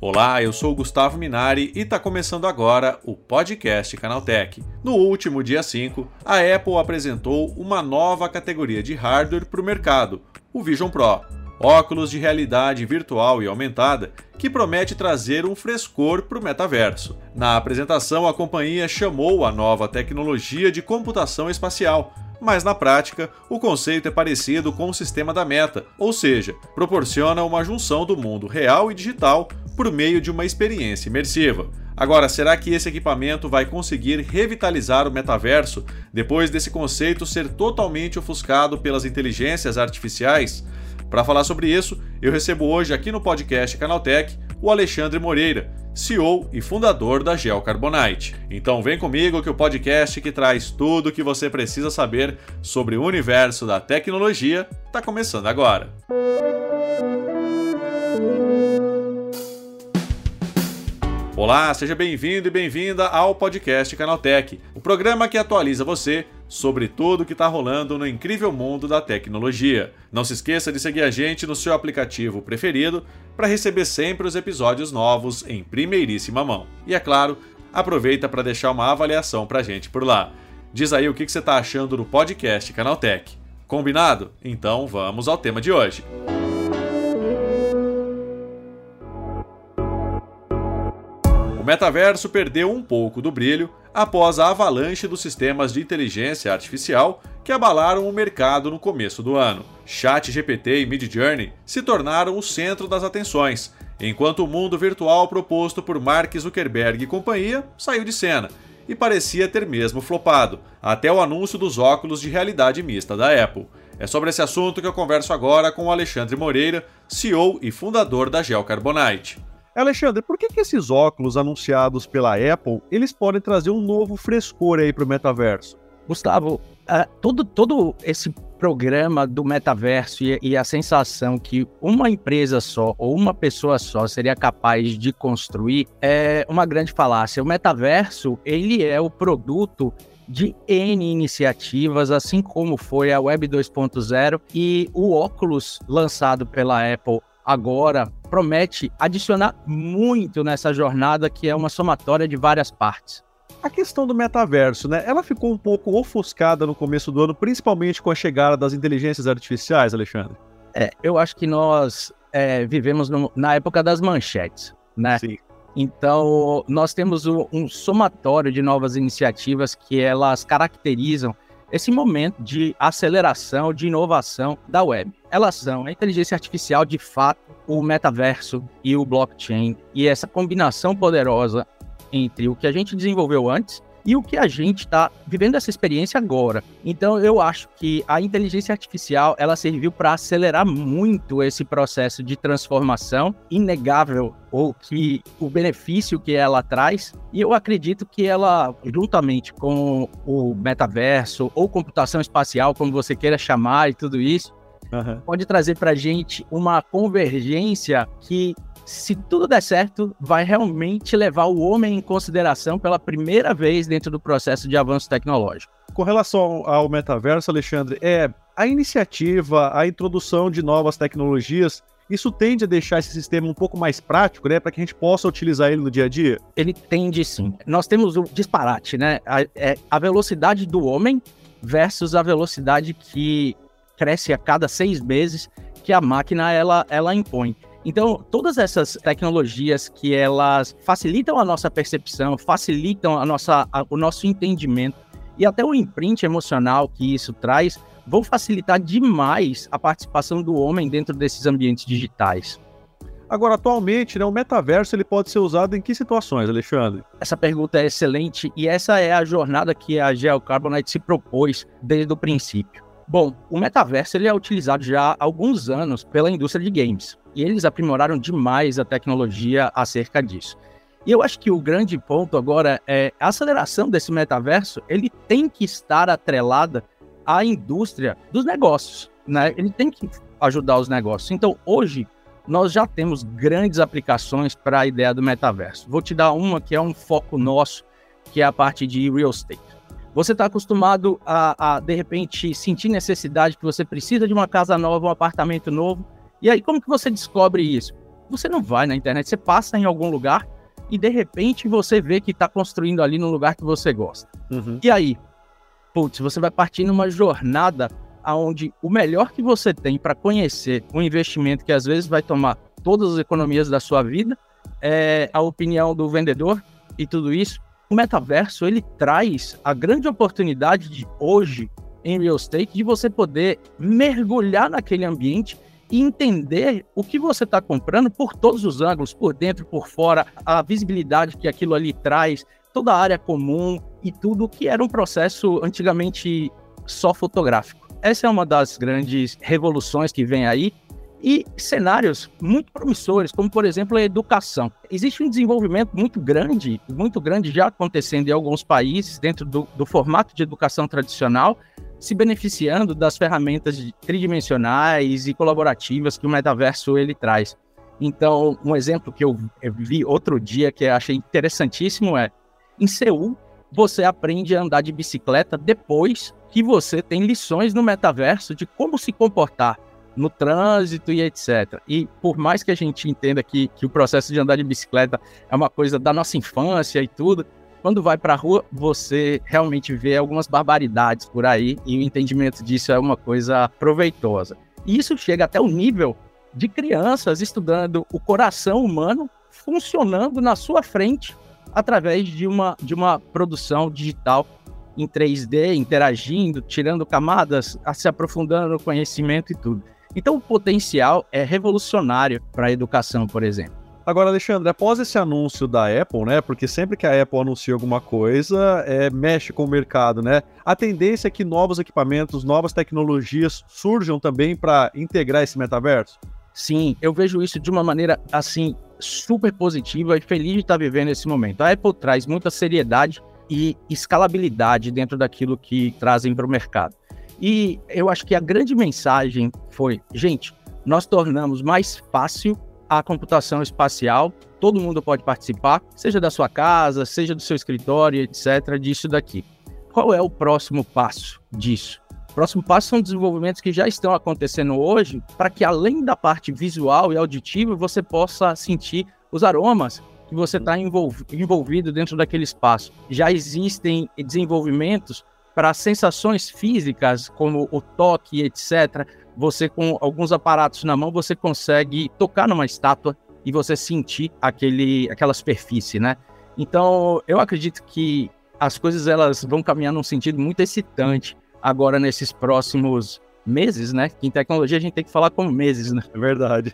Olá, eu sou Gustavo Minari e está começando agora o podcast Canaltech. No último dia 5, a Apple apresentou uma nova categoria de hardware para o mercado, o Vision Pro. Óculos de realidade virtual e aumentada que promete trazer um frescor para o metaverso. Na apresentação, a companhia chamou a nova tecnologia de computação espacial, mas na prática, o conceito é parecido com o sistema da Meta, ou seja, proporciona uma junção do mundo real e digital por meio de uma experiência imersiva. Agora, será que esse equipamento vai conseguir revitalizar o metaverso depois desse conceito ser totalmente ofuscado pelas inteligências artificiais? Para falar sobre isso, eu recebo hoje aqui no podcast Canaltech o Alexandre Moreira, CEO e fundador da Gel Carbonite. Então vem comigo que o podcast que traz tudo o que você precisa saber sobre o universo da tecnologia está começando agora. Olá, seja bem-vindo e bem-vinda ao podcast Canaltech, o programa que atualiza você sobre tudo o que está rolando no incrível mundo da tecnologia. Não se esqueça de seguir a gente no seu aplicativo preferido para receber sempre os episódios novos em primeiríssima mão. E é claro, aproveita para deixar uma avaliação para a gente por lá. Diz aí o que você está achando do podcast Canaltech. Combinado? Então vamos ao tema de hoje. O metaverso perdeu um pouco do brilho após a avalanche dos sistemas de inteligência artificial que abalaram o mercado no começo do ano. ChatGPT e Midjourney se tornaram o centro das atenções, enquanto o mundo virtual proposto por Mark Zuckerberg e companhia saiu de cena e parecia ter mesmo flopado, até o anúncio dos óculos de realidade mista da Apple. É sobre esse assunto que eu converso agora com o Alexandre Moreira, CEO e fundador da Gel Carbonite. Alexandre, por que, que esses óculos anunciados pela Apple, eles podem trazer um novo frescor aí para o metaverso? Gustavo, uh, todo, todo esse programa do metaverso e, e, a sensação que uma empresa só ou uma pessoa só seria capaz de construir é uma grande falácia. O metaverso, ele é o produto de N iniciativas, assim como foi a Web 2.0 e o óculos lançado pela Apple agora promete adicionar muito nessa jornada que é uma somatória de várias partes. A questão do metaverso, né? Ela ficou um pouco ofuscada no começo do ano, principalmente com a chegada das inteligências artificiais, Alexandre. É, eu acho que nós é, vivemos no, na época das manchetes, né? Sim. Então, nós temos um, um somatório de novas iniciativas que elas caracterizam esse momento de aceleração, de inovação da web. Elas são a inteligência artificial, de fato, o metaverso e o blockchain, e essa combinação poderosa entre o que a gente desenvolveu antes e o que a gente está vivendo essa experiência agora. Então eu acho que a inteligência artificial ela serviu para acelerar muito esse processo de transformação inegável ou que o benefício que ela traz e eu acredito que ela juntamente com o metaverso ou computação espacial como você queira chamar e tudo isso uhum. pode trazer para a gente uma convergência que se tudo der certo, vai realmente levar o homem em consideração pela primeira vez dentro do processo de avanço tecnológico. Com relação ao metaverso, Alexandre, é a iniciativa, a introdução de novas tecnologias, isso tende a deixar esse sistema um pouco mais prático, né, para que a gente possa utilizar ele no dia a dia? Ele tende sim. Nós temos o disparate, né? A, é, a velocidade do homem versus a velocidade que cresce a cada seis meses que a máquina ela, ela impõe. Então, todas essas tecnologias que elas facilitam a nossa percepção, facilitam a nossa, a, o nosso entendimento e até o imprint emocional que isso traz, vão facilitar demais a participação do homem dentro desses ambientes digitais. Agora, atualmente, né, o metaverso ele pode ser usado em que situações, Alexandre? Essa pergunta é excelente e essa é a jornada que a Geocarbonite se propôs desde o princípio. Bom, o metaverso ele é utilizado já há alguns anos pela indústria de games e eles aprimoraram demais a tecnologia acerca disso. E eu acho que o grande ponto agora é a aceleração desse metaverso, ele tem que estar atrelada à indústria dos negócios, né? Ele tem que ajudar os negócios. Então, hoje nós já temos grandes aplicações para a ideia do metaverso. Vou te dar uma que é um foco nosso, que é a parte de real estate. Você está acostumado a, a, de repente, sentir necessidade que você precisa de uma casa nova, um apartamento novo. E aí, como que você descobre isso? Você não vai na internet, você passa em algum lugar e de repente você vê que está construindo ali no lugar que você gosta. Uhum. E aí, putz, você vai partir numa jornada aonde o melhor que você tem para conhecer um investimento que às vezes vai tomar todas as economias da sua vida é a opinião do vendedor e tudo isso o metaverso ele traz a grande oportunidade de hoje em real estate de você poder mergulhar naquele ambiente e entender o que você está comprando por todos os ângulos, por dentro, por fora, a visibilidade que aquilo ali traz, toda a área comum e tudo que era um processo antigamente só fotográfico. Essa é uma das grandes revoluções que vem aí e cenários muito promissores, como por exemplo a educação. Existe um desenvolvimento muito grande, muito grande já acontecendo em alguns países dentro do, do formato de educação tradicional, se beneficiando das ferramentas tridimensionais e colaborativas que o metaverso ele traz. Então, um exemplo que eu, vi outro dia que eu achei interessantíssimo é em Seul você aprende a andar de bicicleta depois que você tem lições no metaverso de como se comportar no trânsito e etc. E por mais que a gente entenda que, que o processo de andar de bicicleta é uma coisa da nossa infância e tudo, quando vai para a rua, você realmente vê algumas barbaridades por aí e o entendimento disso é uma coisa proveitosa. E isso chega até o nível de crianças estudando o coração humano funcionando na sua frente através de uma, de uma produção digital em 3D, interagindo, tirando camadas, se aprofundando no conhecimento e tudo. Então, o potencial é revolucionário para a educação, por exemplo. Agora, Alexandre, após esse anúncio da Apple, né? Porque sempre que a Apple anuncia alguma coisa, é, mexe com o mercado, né? A tendência é que novos equipamentos, novas tecnologias surjam também para integrar esse metaverso? Sim, eu vejo isso de uma maneira assim super positiva e feliz de estar vivendo esse momento. A Apple traz muita seriedade e escalabilidade dentro daquilo que trazem para o mercado. E eu acho que a grande mensagem foi: gente, nós tornamos mais fácil a computação espacial, todo mundo pode participar, seja da sua casa, seja do seu escritório, etc., disso daqui. Qual é o próximo passo disso? O próximo passo são desenvolvimentos que já estão acontecendo hoje, para que além da parte visual e auditiva, você possa sentir os aromas que você está envolvido dentro daquele espaço. Já existem desenvolvimentos para sensações físicas, como o toque, etc. Você, com alguns aparatos na mão, você consegue tocar numa estátua e você sentir aquele, aquela superfície, né? Então, eu acredito que as coisas elas vão caminhar num sentido muito excitante agora nesses próximos meses, né? Que em tecnologia a gente tem que falar como meses, né? É verdade.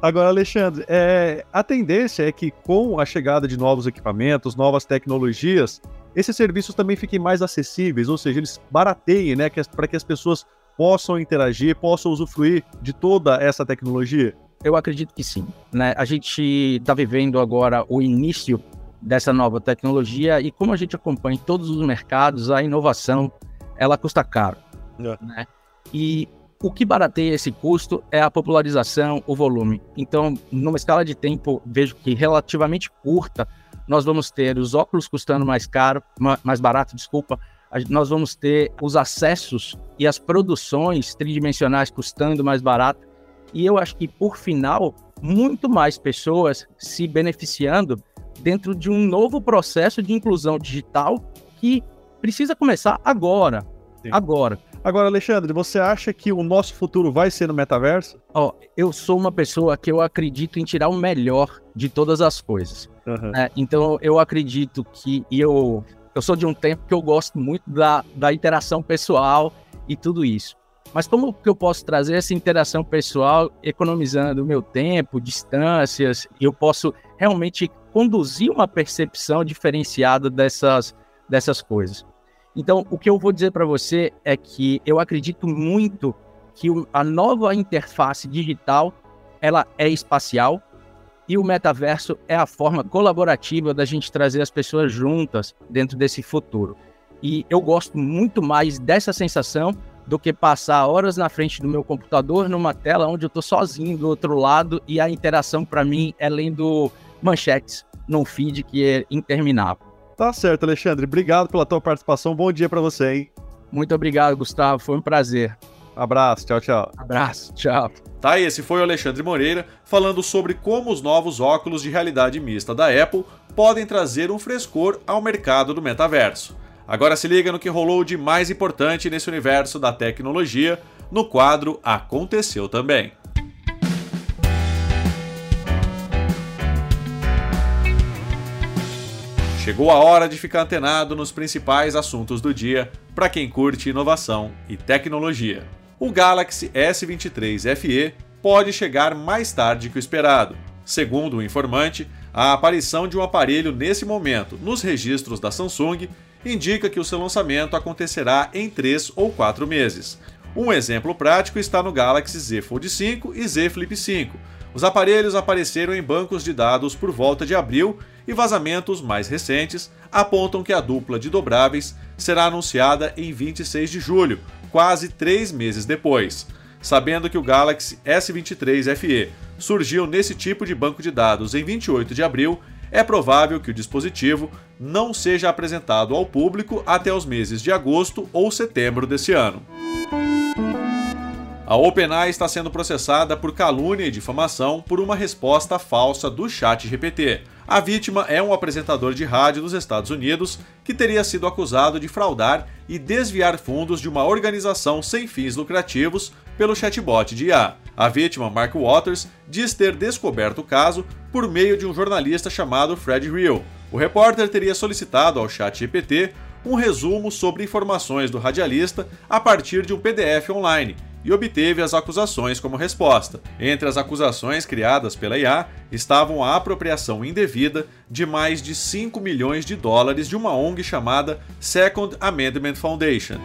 Agora, Alexandre, é, a tendência é que com a chegada de novos equipamentos, novas tecnologias, esses serviços também fiquem mais acessíveis, ou seja, eles barateiem, né, para que as pessoas possam interagir, possam usufruir de toda essa tecnologia? Eu acredito que sim. Né? A gente está vivendo agora o início dessa nova tecnologia e como a gente acompanha em todos os mercados, a inovação ela custa caro. É. Né? E o que barateia esse custo é a popularização, o volume. Então, numa escala de tempo, vejo que relativamente curta, nós vamos ter os óculos custando mais caro, mais barato, desculpa. Nós vamos ter os acessos e as produções tridimensionais custando mais barato. E eu acho que, por final, muito mais pessoas se beneficiando dentro de um novo processo de inclusão digital que precisa começar agora. Sim. Agora. Agora, Alexandre, você acha que o nosso futuro vai ser no metaverso? Ó, oh, eu sou uma pessoa que eu acredito em tirar o melhor de todas as coisas. Uhum. Né? Então, eu acredito que eu eu sou de um tempo que eu gosto muito da, da interação pessoal e tudo isso. Mas como que eu posso trazer essa interação pessoal economizando meu tempo, distâncias, eu posso realmente conduzir uma percepção diferenciada dessas, dessas coisas? Então, o que eu vou dizer para você é que eu acredito muito que a nova interface digital ela é espacial e o metaverso é a forma colaborativa da gente trazer as pessoas juntas dentro desse futuro. E eu gosto muito mais dessa sensação do que passar horas na frente do meu computador numa tela onde eu estou sozinho do outro lado e a interação para mim é lendo manchetes num feed que é interminável. Tá certo, Alexandre. Obrigado pela tua participação. Bom dia para você, hein? Muito obrigado, Gustavo. Foi um prazer. Abraço, tchau, tchau. Abraço, tchau. Tá, esse foi o Alexandre Moreira falando sobre como os novos óculos de realidade mista da Apple podem trazer um frescor ao mercado do metaverso. Agora se liga no que rolou de mais importante nesse universo da tecnologia no quadro Aconteceu Também. Chegou a hora de ficar antenado nos principais assuntos do dia para quem curte inovação e tecnologia. O Galaxy S23 FE pode chegar mais tarde que o esperado. Segundo o informante, a aparição de um aparelho nesse momento nos registros da Samsung indica que o seu lançamento acontecerá em 3 ou 4 meses. Um exemplo prático está no Galaxy Z Fold 5 e Z Flip 5. Os aparelhos apareceram em bancos de dados por volta de abril e vazamentos mais recentes apontam que a dupla de dobráveis será anunciada em 26 de julho, quase três meses depois. Sabendo que o Galaxy S23 FE surgiu nesse tipo de banco de dados em 28 de abril, é provável que o dispositivo não seja apresentado ao público até os meses de agosto ou setembro desse ano. A OpenAI está sendo processada por calúnia e difamação por uma resposta falsa do Chat GPT. A vítima é um apresentador de rádio dos Estados Unidos que teria sido acusado de fraudar e desviar fundos de uma organização sem fins lucrativos pelo chatbot de IA. A vítima, Mark Waters, diz ter descoberto o caso por meio de um jornalista chamado Fred Real. O repórter teria solicitado ao ChatGPT um resumo sobre informações do radialista a partir de um PDF online e obteve as acusações como resposta. Entre as acusações criadas pela IA estavam a apropriação indevida de mais de 5 milhões de dólares de uma ONG chamada Second Amendment Foundation.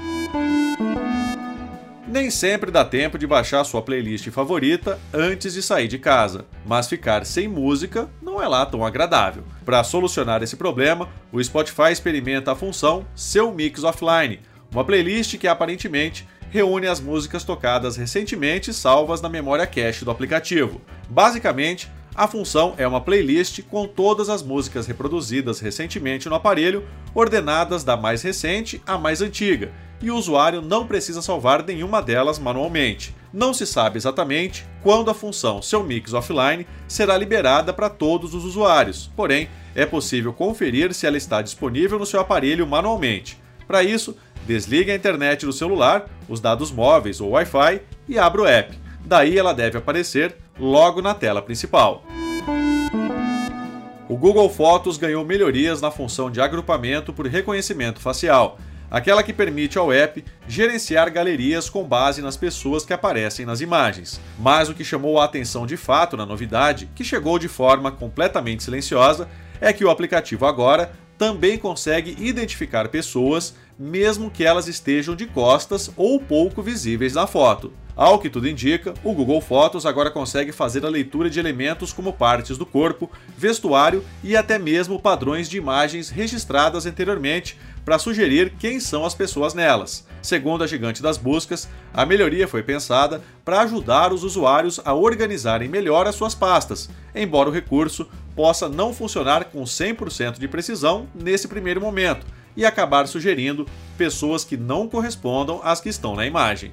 Nem sempre dá tempo de baixar sua playlist favorita antes de sair de casa, mas ficar sem música não é lá tão agradável. Para solucionar esse problema, o Spotify experimenta a função Seu Mix Offline, uma playlist que aparentemente reúne as músicas tocadas recentemente salvas na memória cache do aplicativo. Basicamente, a função é uma playlist com todas as músicas reproduzidas recentemente no aparelho, ordenadas da mais recente à mais antiga, e o usuário não precisa salvar nenhuma delas manualmente. Não se sabe exatamente quando a função Seu Mix Offline será liberada para todos os usuários, porém, é possível conferir se ela está disponível no seu aparelho manualmente. Para isso, Desligue a internet do celular, os dados móveis ou Wi-Fi e abra o app. Daí ela deve aparecer logo na tela principal. O Google Fotos ganhou melhorias na função de agrupamento por reconhecimento facial, aquela que permite ao app gerenciar galerias com base nas pessoas que aparecem nas imagens. Mas o que chamou a atenção de fato na novidade, que chegou de forma completamente silenciosa, é que o aplicativo agora também consegue identificar pessoas, mesmo que elas estejam de costas ou pouco visíveis na foto. Ao que tudo indica, o Google Fotos agora consegue fazer a leitura de elementos como partes do corpo, vestuário e até mesmo padrões de imagens registradas anteriormente para sugerir quem são as pessoas nelas. Segundo a gigante das buscas, a melhoria foi pensada para ajudar os usuários a organizarem melhor as suas pastas, embora o recurso possa não funcionar com 100% de precisão nesse primeiro momento e acabar sugerindo pessoas que não correspondam às que estão na imagem.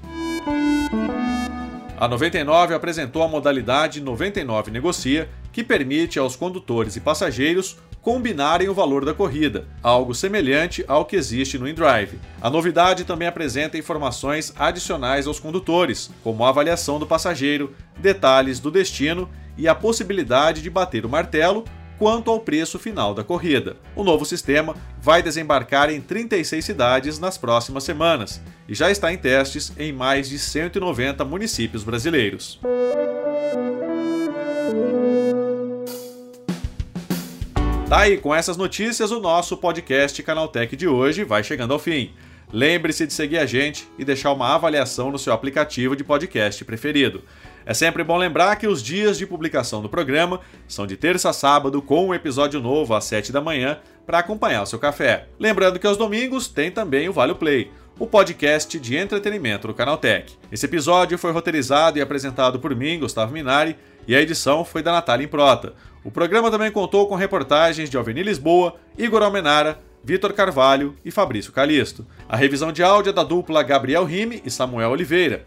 A 99 apresentou a modalidade 99 Negocia, que permite aos condutores e passageiros combinarem o valor da corrida, algo semelhante ao que existe no InDrive. A novidade também apresenta informações adicionais aos condutores, como a avaliação do passageiro, detalhes do destino e a possibilidade de bater o martelo quanto ao preço final da corrida. O novo sistema vai desembarcar em 36 cidades nas próximas semanas e já está em testes em mais de 190 municípios brasileiros. Tá aí, com essas notícias, o nosso podcast Canaltech de hoje vai chegando ao fim. Lembre-se de seguir a gente e deixar uma avaliação no seu aplicativo de podcast preferido. É sempre bom lembrar que os dias de publicação do programa são de terça a sábado, com um episódio novo às 7 da manhã para acompanhar o seu café. Lembrando que aos domingos tem também o Vale Play, o podcast de entretenimento do Canaltech. Esse episódio foi roteirizado e apresentado por mim, Gustavo Minari, e a edição foi da Natália Improta. O programa também contou com reportagens de Alveni Lisboa, Igor Almenara, Vitor Carvalho e Fabrício Calisto. A revisão de áudio é da dupla Gabriel Rime e Samuel Oliveira,